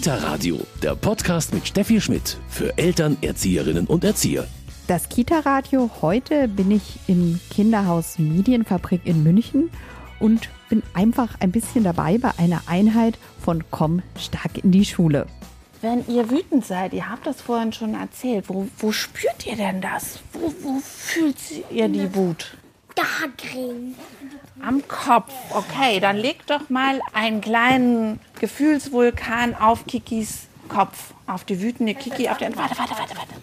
Kita Radio, der Podcast mit Steffi Schmidt für Eltern, Erzieherinnen und Erzieher. Das Kita-Radio. Heute bin ich im Kinderhaus Medienfabrik in München und bin einfach ein bisschen dabei bei einer Einheit von Komm stark in die Schule. Wenn ihr wütend seid, ihr habt das vorhin schon erzählt, wo, wo spürt ihr denn das? Wo, wo fühlt ihr die Wut? Da drin. Am Kopf. Okay, dann legt doch mal einen kleinen Gefühlsvulkan auf Kikis Kopf. Auf die wütende Kiki, auf den. Warte, warte, warte, warte.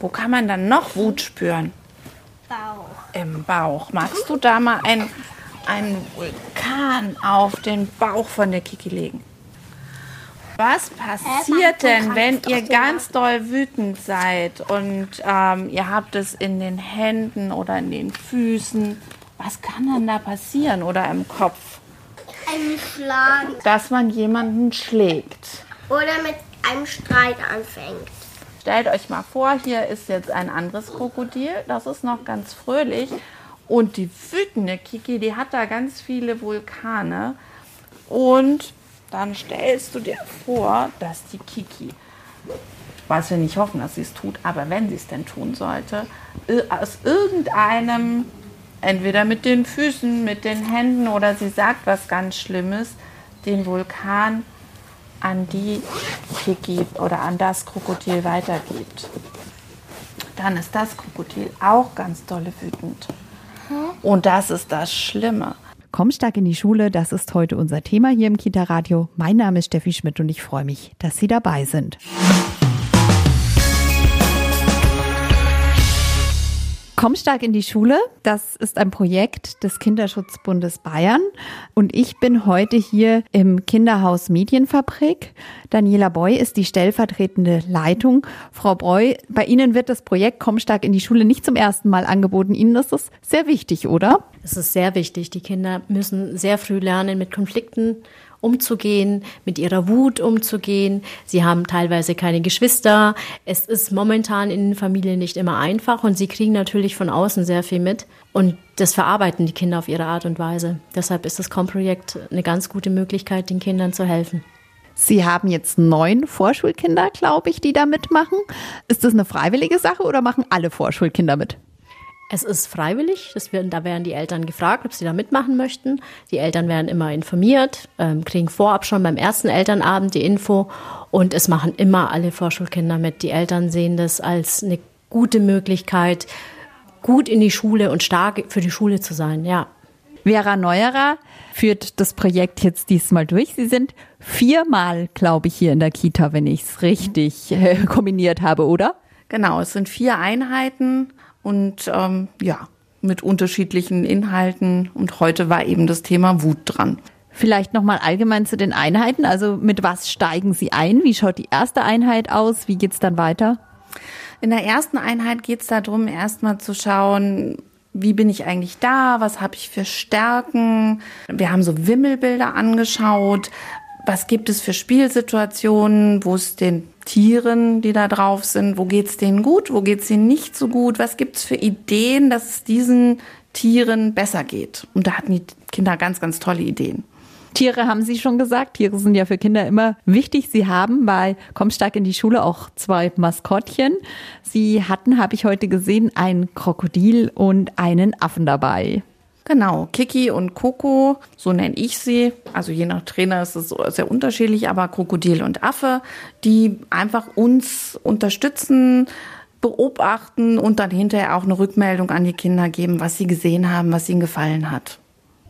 Wo kann man dann noch Wut spüren? Bauch. Im Bauch. Magst du da mal einen, einen Vulkan auf den Bauch von der Kiki legen? Was passiert denn, wenn ihr ganz doll wütend seid und ähm, ihr habt es in den Händen oder in den Füßen? Was kann dann da passieren oder im Kopf? Ein Schlag. Dass man jemanden schlägt. Oder mit einem Streit anfängt. Stellt euch mal vor, hier ist jetzt ein anderes Krokodil, das ist noch ganz fröhlich. Und die wütende Kiki, die hat da ganz viele Vulkane. Und dann stellst du dir vor, dass die Kiki, was wir nicht hoffen, dass sie es tut, aber wenn sie es denn tun sollte, aus irgendeinem, entweder mit den Füßen, mit den Händen oder sie sagt was ganz Schlimmes, den Vulkan an die Kiki oder an das Krokodil weitergibt. Dann ist das Krokodil auch ganz dolle wütend. Und das ist das Schlimme. Komm stark in die Schule, das ist heute unser Thema hier im Kita-Radio. Mein Name ist Steffi Schmidt und ich freue mich, dass Sie dabei sind. Komm stark in die Schule. Das ist ein Projekt des Kinderschutzbundes Bayern. Und ich bin heute hier im Kinderhaus Medienfabrik. Daniela Boy ist die stellvertretende Leitung. Frau Boy, bei Ihnen wird das Projekt Komm stark in die Schule nicht zum ersten Mal angeboten. Ihnen ist das sehr wichtig, oder? Es ist sehr wichtig. Die Kinder müssen sehr früh lernen, mit Konflikten umzugehen, mit ihrer Wut umzugehen. Sie haben teilweise keine Geschwister. Es ist momentan in den Familien nicht immer einfach und sie kriegen natürlich von außen sehr viel mit. Und das verarbeiten die Kinder auf ihre Art und Weise. Deshalb ist das Com-Projekt eine ganz gute Möglichkeit, den Kindern zu helfen. Sie haben jetzt neun Vorschulkinder, glaube ich, die da mitmachen. Ist das eine freiwillige Sache oder machen alle Vorschulkinder mit? Es ist freiwillig. Das werden, da werden die Eltern gefragt, ob sie da mitmachen möchten. Die Eltern werden immer informiert, ähm, kriegen vorab schon beim ersten Elternabend die Info und es machen immer alle Vorschulkinder mit. Die Eltern sehen das als eine gute Möglichkeit, gut in die Schule und stark für die Schule zu sein, ja. Vera Neuerer führt das Projekt jetzt diesmal durch. Sie sind viermal, glaube ich, hier in der Kita, wenn ich es richtig äh, kombiniert habe, oder? Genau, es sind vier Einheiten und ähm, ja, mit unterschiedlichen Inhalten. Und heute war eben das Thema Wut dran. Vielleicht nochmal allgemein zu den Einheiten. Also mit was steigen Sie ein? Wie schaut die erste Einheit aus? Wie geht's dann weiter? In der ersten Einheit geht es darum, erstmal zu schauen, wie bin ich eigentlich da? Was habe ich für Stärken? Wir haben so Wimmelbilder angeschaut. Was gibt es für Spielsituationen, wo es den Tieren, die da drauf sind, wo geht's denen gut, wo geht's ihnen nicht so gut? Was gibt's für Ideen, dass es diesen Tieren besser geht? Und da hatten die Kinder ganz, ganz tolle Ideen. Tiere haben Sie schon gesagt. Tiere sind ja für Kinder immer wichtig. Sie haben bei Komm stark in die Schule auch zwei Maskottchen. Sie hatten, habe ich heute gesehen, ein Krokodil und einen Affen dabei. Genau, Kiki und Coco, so nenne ich sie. Also je nach Trainer ist es sehr unterschiedlich, aber Krokodil und Affe, die einfach uns unterstützen, beobachten und dann hinterher auch eine Rückmeldung an die Kinder geben, was sie gesehen haben, was ihnen gefallen hat.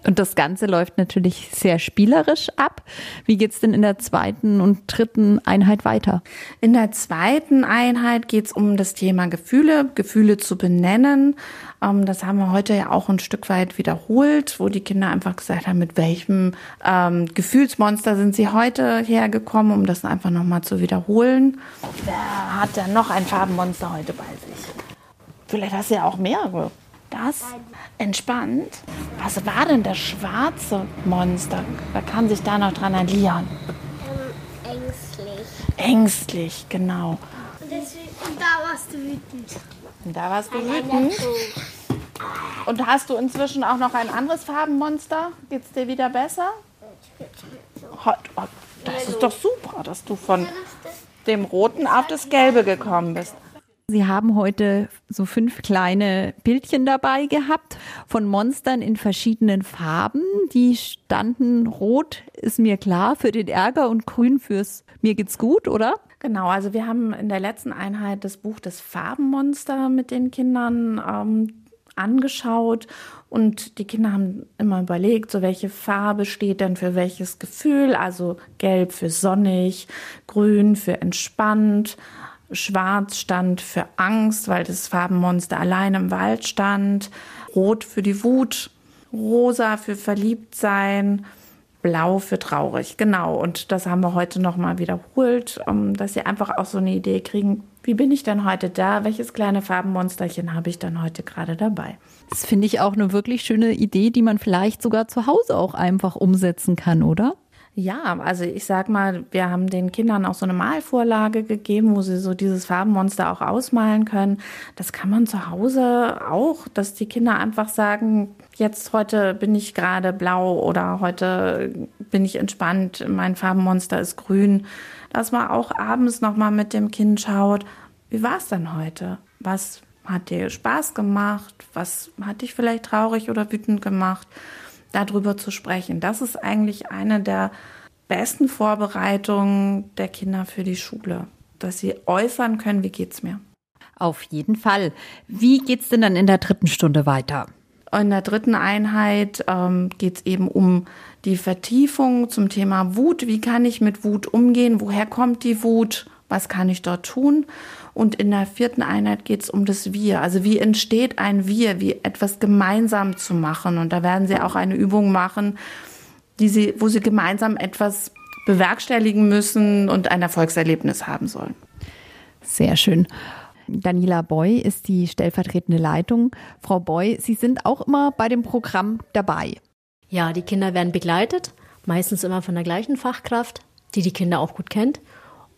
Und das Ganze läuft natürlich sehr spielerisch ab. Wie geht's denn in der zweiten und dritten Einheit weiter? In der zweiten Einheit geht's um das Thema Gefühle, Gefühle zu benennen. Ähm, das haben wir heute ja auch ein Stück weit wiederholt, wo die Kinder einfach gesagt haben, mit welchem ähm, Gefühlsmonster sind sie heute hergekommen, um das einfach nochmal zu wiederholen. Wer hat denn noch ein Farbenmonster heute bei sich? Vielleicht hast du ja auch mehrere. Das entspannt. Was war denn das schwarze Monster? Wer kann sich da noch dran erinnern? Ähm, ängstlich. Ängstlich, genau. Und, deswegen, und da warst du wütend. Und da warst du wütend. Und hast du inzwischen auch noch ein anderes Farbenmonster? Geht's dir wieder besser? Das ist doch super. Dass du von dem Roten auf das Gelbe gekommen bist. Sie haben heute so fünf kleine Bildchen dabei gehabt von Monstern in verschiedenen Farben. Die standen rot, ist mir klar, für den Ärger und grün fürs mir geht's gut, oder? Genau, also wir haben in der letzten Einheit das Buch des Farbenmonster mit den Kindern ähm, angeschaut und die Kinder haben immer überlegt, so welche Farbe steht denn für welches Gefühl. Also gelb für sonnig, grün für entspannt, schwarz stand für Angst, weil das Farbenmonster allein im Wald stand, rot für die Wut, rosa für Verliebtsein, blau für traurig. Genau, und das haben wir heute nochmal wiederholt, um, dass sie einfach auch so eine Idee kriegen, wie bin ich denn heute da? Welches kleine Farbenmonsterchen habe ich dann heute gerade dabei? Das finde ich auch eine wirklich schöne Idee, die man vielleicht sogar zu Hause auch einfach umsetzen kann, oder? Ja, also ich sag mal, wir haben den Kindern auch so eine Malvorlage gegeben, wo sie so dieses Farbenmonster auch ausmalen können. Das kann man zu Hause auch, dass die Kinder einfach sagen, jetzt heute bin ich gerade blau oder heute bin ich entspannt, mein Farbenmonster ist grün. Dass man auch abends nochmal mit dem Kind schaut, wie war es denn heute? Was hat dir Spaß gemacht? Was hat dich vielleicht traurig oder wütend gemacht? Darüber zu sprechen. Das ist eigentlich eine der besten Vorbereitungen der Kinder für die Schule, dass sie äußern können, wie geht's mir. Auf jeden Fall. Wie geht's denn dann in der dritten Stunde weiter? In der dritten Einheit ähm, geht es eben um die Vertiefung zum Thema Wut. Wie kann ich mit Wut umgehen? Woher kommt die Wut? Was kann ich dort tun? Und in der vierten Einheit geht es um das Wir. Also wie entsteht ein Wir, wie etwas gemeinsam zu machen. Und da werden Sie auch eine Übung machen, die Sie, wo Sie gemeinsam etwas bewerkstelligen müssen und ein Erfolgserlebnis haben sollen. Sehr schön. Daniela Boy ist die stellvertretende Leitung. Frau Boy, Sie sind auch immer bei dem Programm dabei. Ja, die Kinder werden begleitet, meistens immer von der gleichen Fachkraft, die die Kinder auch gut kennt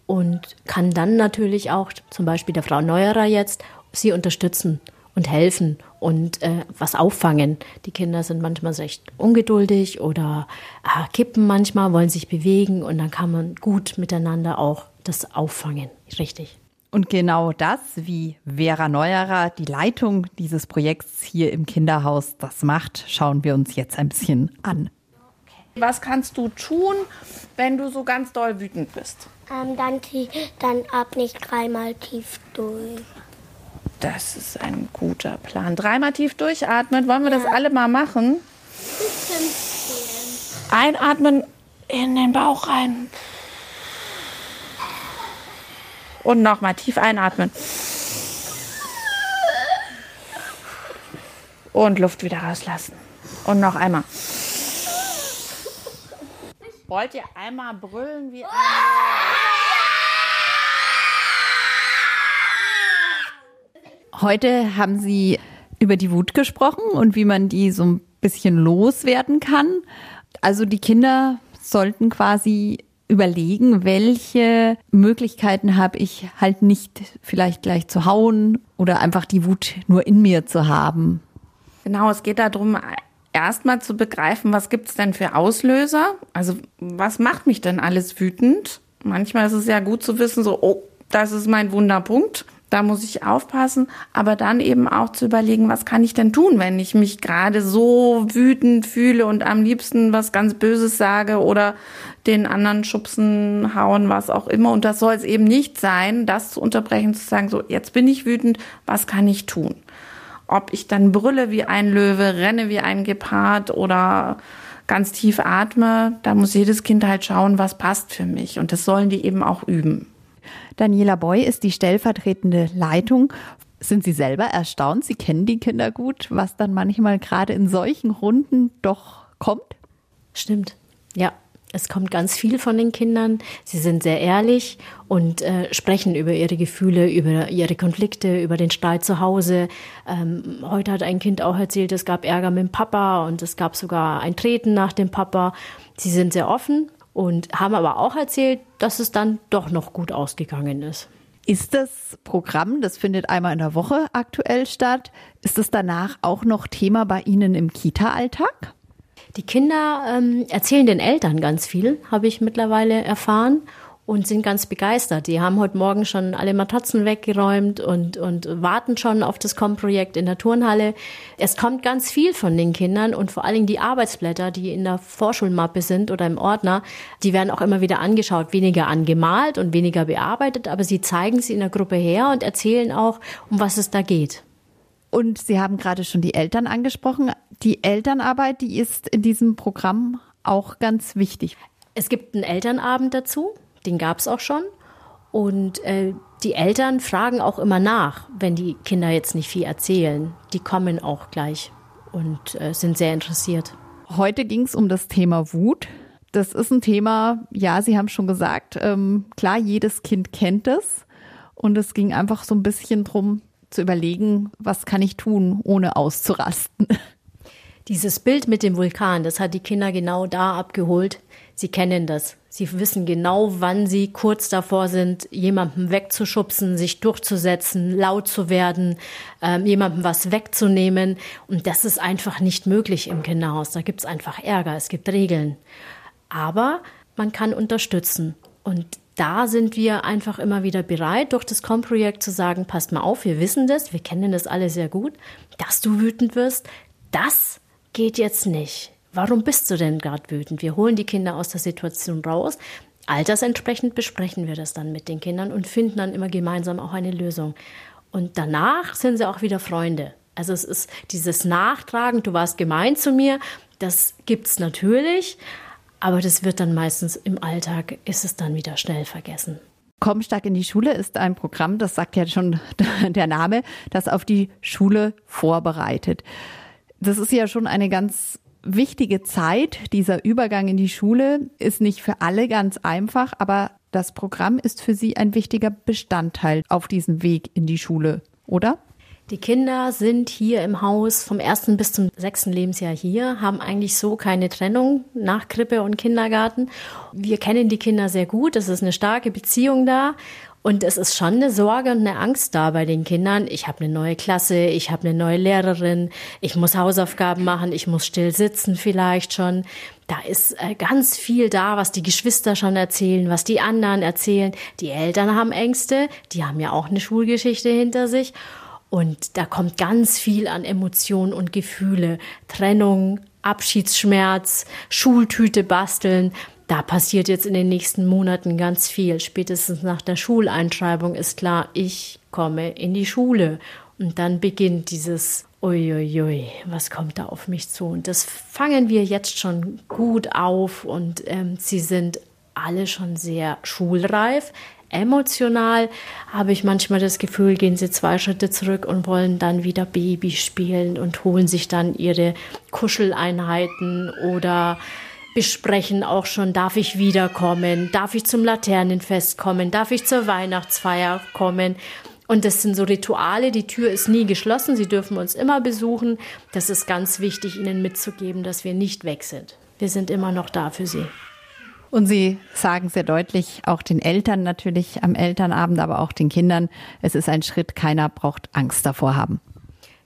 und kann dann natürlich auch zum Beispiel der Frau Neuerer jetzt sie unterstützen und helfen und äh, was auffangen. Die Kinder sind manchmal recht ungeduldig oder äh, kippen manchmal, wollen sich bewegen und dann kann man gut miteinander auch das auffangen. Richtig. Und genau das, wie Vera Neuerer, die Leitung dieses Projekts hier im Kinderhaus, das macht, schauen wir uns jetzt ein bisschen an. Was kannst du tun, wenn du so ganz doll wütend bist? Ähm, dann, dann ab nicht dreimal tief durch. Das ist ein guter Plan. Dreimal tief durchatmen. Wollen wir ja. das alle mal machen? Einatmen in den Bauch rein. Und nochmal tief einatmen. Und Luft wieder rauslassen. Und noch einmal. Wollt ihr einmal brüllen wie ein. Heute haben Sie über die Wut gesprochen und wie man die so ein bisschen loswerden kann. Also die Kinder sollten quasi überlegen, welche Möglichkeiten habe ich halt nicht vielleicht gleich zu hauen oder einfach die Wut nur in mir zu haben. Genau, es geht darum, erstmal zu begreifen, was gibt es denn für Auslöser? Also was macht mich denn alles wütend? Manchmal ist es ja gut zu wissen, so, oh, das ist mein Wunderpunkt. Da muss ich aufpassen, aber dann eben auch zu überlegen, was kann ich denn tun, wenn ich mich gerade so wütend fühle und am liebsten was ganz Böses sage oder den anderen schubsen, hauen, was auch immer. Und das soll es eben nicht sein, das zu unterbrechen, zu sagen, so, jetzt bin ich wütend, was kann ich tun? Ob ich dann brülle wie ein Löwe, renne wie ein Gepard oder ganz tief atme, da muss jedes Kind halt schauen, was passt für mich. Und das sollen die eben auch üben. Daniela Boy ist die stellvertretende Leitung. Sind Sie selber erstaunt? Sie kennen die Kinder gut, was dann manchmal gerade in solchen Runden doch kommt? Stimmt. Ja, es kommt ganz viel von den Kindern. Sie sind sehr ehrlich und äh, sprechen über ihre Gefühle, über ihre Konflikte, über den Streit zu Hause. Ähm, heute hat ein Kind auch erzählt, es gab Ärger mit dem Papa und es gab sogar ein Treten nach dem Papa. Sie sind sehr offen und haben aber auch erzählt, dass es dann doch noch gut ausgegangen ist. Ist das Programm, das findet einmal in der Woche aktuell statt, ist es danach auch noch Thema bei Ihnen im Kita-Alltag? Die Kinder ähm, erzählen den Eltern ganz viel, habe ich mittlerweile erfahren. und sind ganz begeistert. Die haben heute Morgen schon alle Matratzen weggeräumt und, und warten schon auf das Com-Projekt in der Turnhalle. Es kommt ganz viel von den Kindern und vor allen Dingen die Arbeitsblätter, die in der Vorschulmappe sind oder im Ordner, die werden auch immer wieder angeschaut, weniger angemalt und weniger bearbeitet, aber sie zeigen sie in der Gruppe her und erzählen auch, um was es da geht. Und Sie haben gerade schon die Eltern angesprochen. Die Elternarbeit, die ist in diesem Programm auch ganz wichtig. Es gibt einen Elternabend dazu den gab es auch schon. Und äh, die Eltern fragen auch immer nach, wenn die Kinder jetzt nicht viel erzählen. Die kommen auch gleich und äh, sind sehr interessiert. Heute ging es um das Thema Wut. Das ist ein Thema, ja, Sie haben schon gesagt, ähm, klar, jedes Kind kennt es. Und es ging einfach so ein bisschen drum zu überlegen, was kann ich tun, ohne auszurasten. Dieses Bild mit dem Vulkan, das hat die Kinder genau da abgeholt. Sie kennen das. Sie wissen genau, wann sie kurz davor sind, jemanden wegzuschubsen, sich durchzusetzen, laut zu werden, ähm, jemandem was wegzunehmen. Und das ist einfach nicht möglich im Kinderhaus. Da gibt es einfach Ärger, es gibt Regeln. Aber man kann unterstützen. Und da sind wir einfach immer wieder bereit, durch das Com-Projekt zu sagen, passt mal auf, wir wissen das, wir kennen das alle sehr gut, dass du wütend wirst, das geht jetzt nicht. Warum bist du denn gerade wütend? Wir holen die Kinder aus der Situation raus. Altersentsprechend besprechen wir das dann mit den Kindern und finden dann immer gemeinsam auch eine Lösung. Und danach sind sie auch wieder Freunde. Also es ist dieses Nachtragen, du warst gemein zu mir, das gibt es natürlich, aber das wird dann meistens im Alltag, ist es dann wieder schnell vergessen. Komm stark in die Schule ist ein Programm, das sagt ja schon der Name, das auf die Schule vorbereitet. Das ist ja schon eine ganz wichtige Zeit, dieser Übergang in die Schule, ist nicht für alle ganz einfach, aber das Programm ist für Sie ein wichtiger Bestandteil auf diesem Weg in die Schule, oder? Die Kinder sind hier im Haus vom ersten bis zum sechsten Lebensjahr hier, haben eigentlich so keine Trennung nach Krippe und Kindergarten. Wir kennen die Kinder sehr gut, es ist eine starke Beziehung da und es ist schon eine Sorge und eine Angst da bei den Kindern. Ich habe eine neue Klasse, ich habe eine neue Lehrerin, ich muss Hausaufgaben machen, ich muss still sitzen vielleicht schon. Da ist äh, ganz viel da, was die Geschwister schon erzählen, was die anderen erzählen. Die Eltern haben Ängste, die haben ja auch eine Schulgeschichte hinter sich. Und da kommt ganz viel an Emotionen und Gefühle. Trennung, Abschiedsschmerz, Schultüte basteln da passiert jetzt in den nächsten Monaten ganz viel. Spätestens nach der Schuleinschreibung ist klar, ich komme in die Schule. Und dann beginnt dieses Uiuiui, was kommt da auf mich zu? Und das fangen wir jetzt schon gut auf und ähm, sie sind alle schon sehr schulreif. Emotional habe ich manchmal das Gefühl, gehen sie zwei Schritte zurück und wollen dann wieder Baby spielen und holen sich dann ihre Kuscheleinheiten oder besprechen auch schon, darf ich wiederkommen, darf ich zum Laternenfest kommen, darf ich zur Weihnachtsfeier kommen. Und das sind so Rituale, die Tür ist nie geschlossen, sie dürfen uns immer besuchen. Das ist ganz wichtig, ihnen mitzugeben, dass wir nicht weg sind. Wir sind immer noch da für sie. Und Sie sagen sehr deutlich, auch den Eltern natürlich am Elternabend, aber auch den Kindern, es ist ein Schritt, keiner braucht Angst davor haben.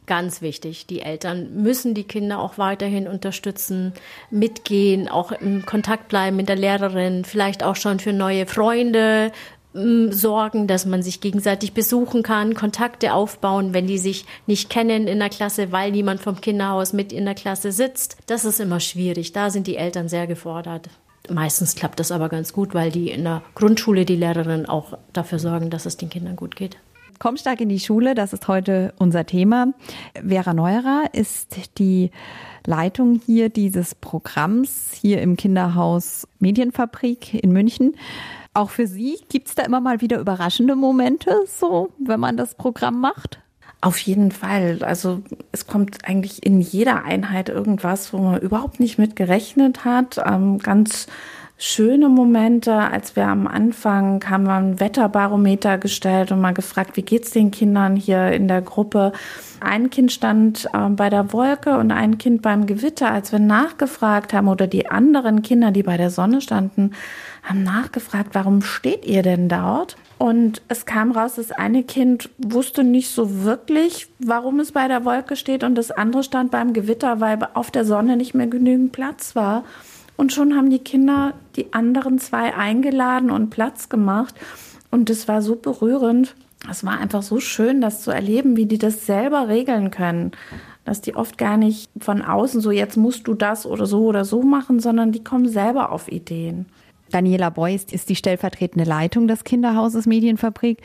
Ganz wichtig. Die Eltern müssen die Kinder auch weiterhin unterstützen, mitgehen, auch im Kontakt bleiben mit der Lehrerin, vielleicht auch schon für neue Freunde mm, sorgen, dass man sich gegenseitig besuchen kann, Kontakte aufbauen, wenn die sich nicht kennen in der Klasse, weil niemand vom Kinderhaus mit in der Klasse sitzt. Das ist immer schwierig. Da sind die Eltern sehr gefordert. Meistens klappt das aber ganz gut, weil die in der Grundschule die Lehrerin auch dafür sorgen, dass es den Kindern gut geht. Komm stark in die Schule, das ist heute unser Thema. Vera Neuerer ist die Leitung hier dieses Programms hier im Kinderhaus Medienfabrik in München. Auch für Sie gibt es da immer mal wieder überraschende Momente, so wenn man das Programm macht? Auf jeden Fall. Also es kommt eigentlich in jeder Einheit irgendwas, wo man überhaupt nicht mit gerechnet hat. Ähm, ganz schöne Momente, als wir am Anfang haben wir ein Wetterbarometer gestellt und mal gefragt, wie geht's den Kindern hier in der Gruppe? Ein Kind stand äh, bei der Wolke und ein Kind beim Gewitter. Als wir nachgefragt haben oder die anderen Kinder, die bei der Sonne standen, haben nachgefragt, warum steht ihr denn dort? Und es kam raus, das eine Kind wusste nicht so wirklich, warum es bei der Wolke steht und das andere stand beim Gewitter, weil auf der Sonne nicht mehr genügend Platz war. Und schon haben die Kinder die anderen zwei eingeladen und Platz gemacht. Und das war so berührend. Es war einfach so schön, das zu erleben, wie die das selber regeln können. Dass die oft gar nicht von außen so, jetzt musst du das oder so oder so machen, sondern die kommen selber auf Ideen. Daniela Beuys ist die stellvertretende Leitung des Kinderhauses Medienfabrik.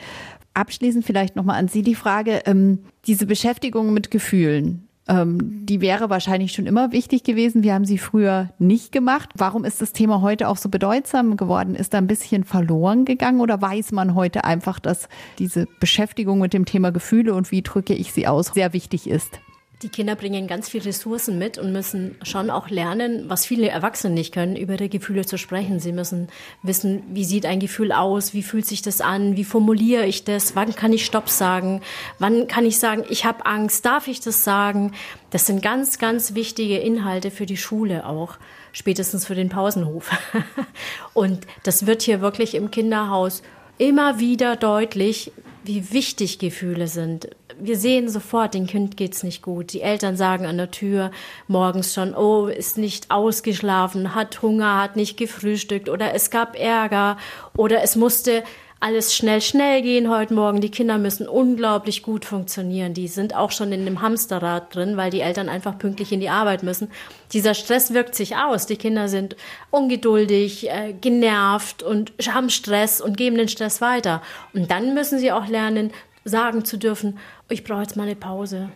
Abschließend vielleicht nochmal an Sie die Frage, ähm, diese Beschäftigung mit Gefühlen, ähm, die wäre wahrscheinlich schon immer wichtig gewesen. Wir haben sie früher nicht gemacht. Warum ist das Thema heute auch so bedeutsam geworden? Ist da ein bisschen verloren gegangen oder weiß man heute einfach, dass diese Beschäftigung mit dem Thema Gefühle und wie drücke ich sie aus sehr wichtig ist? Die Kinder bringen ganz viele Ressourcen mit und müssen schon auch lernen, was viele Erwachsene nicht können, über ihre Gefühle zu sprechen. Sie müssen wissen, wie sieht ein Gefühl aus, wie fühlt sich das an, wie formuliere ich das, wann kann ich Stopp sagen, wann kann ich sagen, ich habe Angst, darf ich das sagen. Das sind ganz, ganz wichtige Inhalte für die Schule auch, spätestens für den Pausenhof. und das wird hier wirklich im Kinderhaus immer wieder deutlich, wie wichtig Gefühle sind. Wir sehen sofort, dem Kind geht's nicht gut. Die Eltern sagen an der Tür morgens schon, oh, ist nicht ausgeschlafen, hat Hunger, hat nicht gefrühstückt oder es gab Ärger oder es musste alles schnell, schnell gehen heute Morgen. Die Kinder müssen unglaublich gut funktionieren. Die sind auch schon in dem Hamsterrad drin, weil die Eltern einfach pünktlich in die Arbeit müssen. Dieser Stress wirkt sich aus. Die Kinder sind ungeduldig, äh, genervt und haben Stress und geben den Stress weiter. Und dann müssen sie auch lernen, sagen zu dürfen, ich brauche jetzt mal eine Pause.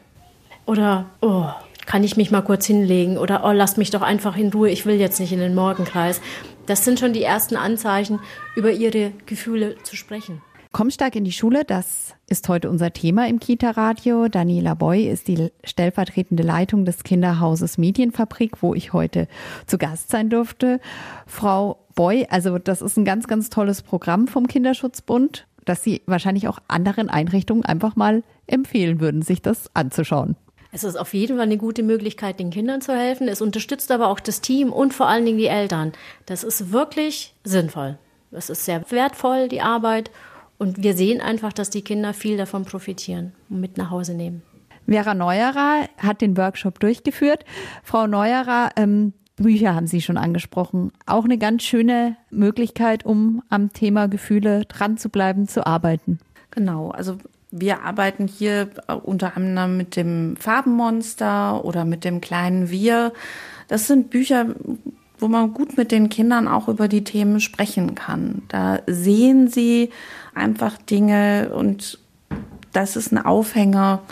Oder, oh, kann ich mich mal kurz hinlegen? Oder, oh, lasst mich doch einfach in Ruhe, ich will jetzt nicht in den Morgenkreis. Das sind schon die ersten Anzeichen, über ihre Gefühle zu sprechen. Komm stark in die Schule, das ist heute unser Thema im Kita-Radio. Daniela Boy ist die stellvertretende Leitung des Kinderhauses Medienfabrik, wo ich heute zu Gast sein durfte. Frau Boy, also das ist ein ganz, ganz tolles Programm vom Kinderschutzbund, das Sie wahrscheinlich auch anderen Einrichtungen einfach mal empfehlen würden, sich das anzuschauen. Es ist auf jeden Fall eine gute Möglichkeit, den Kindern zu helfen. Es unterstützt aber auch das Team und vor allen Dingen die Eltern. Das ist wirklich sinnvoll. Es ist sehr wertvoll, die Arbeit. Und wir sehen einfach, dass die Kinder viel davon profitieren und mit nach Hause nehmen. Vera Neuerer hat den Workshop durchgeführt. Frau Neuerer, ähm, Bücher haben Sie schon angesprochen. Auch eine ganz schöne Möglichkeit, um am Thema Gefühle dran zu bleiben, zu arbeiten. Genau, also wir arbeiten hier äh, unter anderem mit dem Farbenmonster oder mit dem kleinen Wir. Das sind Bücher, wo man gut mit den Kindern auch über die Themen sprechen kann. Da sehen sie einfach Dinge und das ist ein Aufhänger,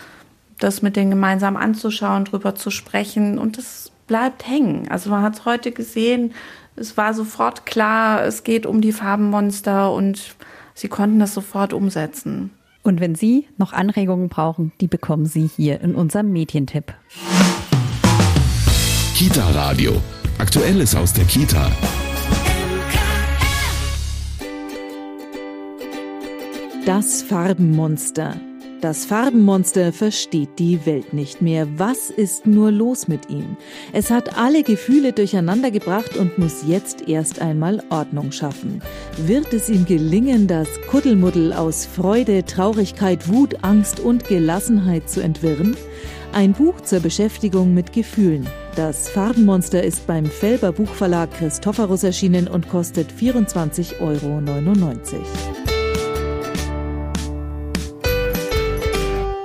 das mit denen gemeinsam anzuschauen, drüber zu sprechen und das bleibt hängen. Also man hat es heute gesehen, es war sofort klar, es geht um die Farbenmonster und sie konnten das sofort umsetzen. Und wenn Sie noch Anregungen brauchen, die bekommen Sie hier in unserem Medientipp. Kita Radio. Aktuelles aus der Kita. Das Farbenmonster. Das Farbenmonster versteht die Welt nicht mehr. Was ist nur los mit ihm? Es hat alle Gefühle durcheinander gebracht und muss jetzt erst einmal Ordnung schaffen. Wird es ihm gelingen, das Kuddelmuddel aus Freude, Traurigkeit, Wut, Angst und Gelassenheit zu entwirren? Ein Buch zur Beschäftigung mit Gefühlen. Das Farbenmonster ist beim Felber Buchverlag Christophorus erschienen und kostet 24,99 Euro.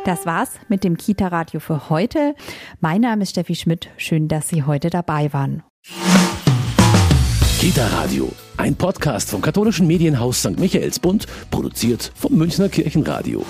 Das war's mit dem Kita-Radio für heute. Mein Name ist Steffi Schmidt. Schön, dass Sie heute dabei waren. Kita Radio, ein Podcast vom katholischen Medienhaus St. Michaelsbund, produziert vom Münchner Kirchenradio.